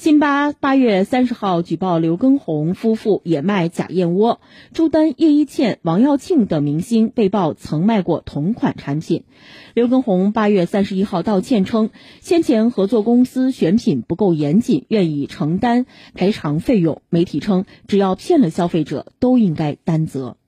辛巴八月三十号举报刘畊宏夫妇也卖假燕窝。朱丹叶一茜王耀庆等明星被曝曾卖过同款产品。刘畊宏八月三十一号道歉称先前合作公司选品不够严谨愿意承担赔偿费用。媒体称只要骗了消费者都应该担责。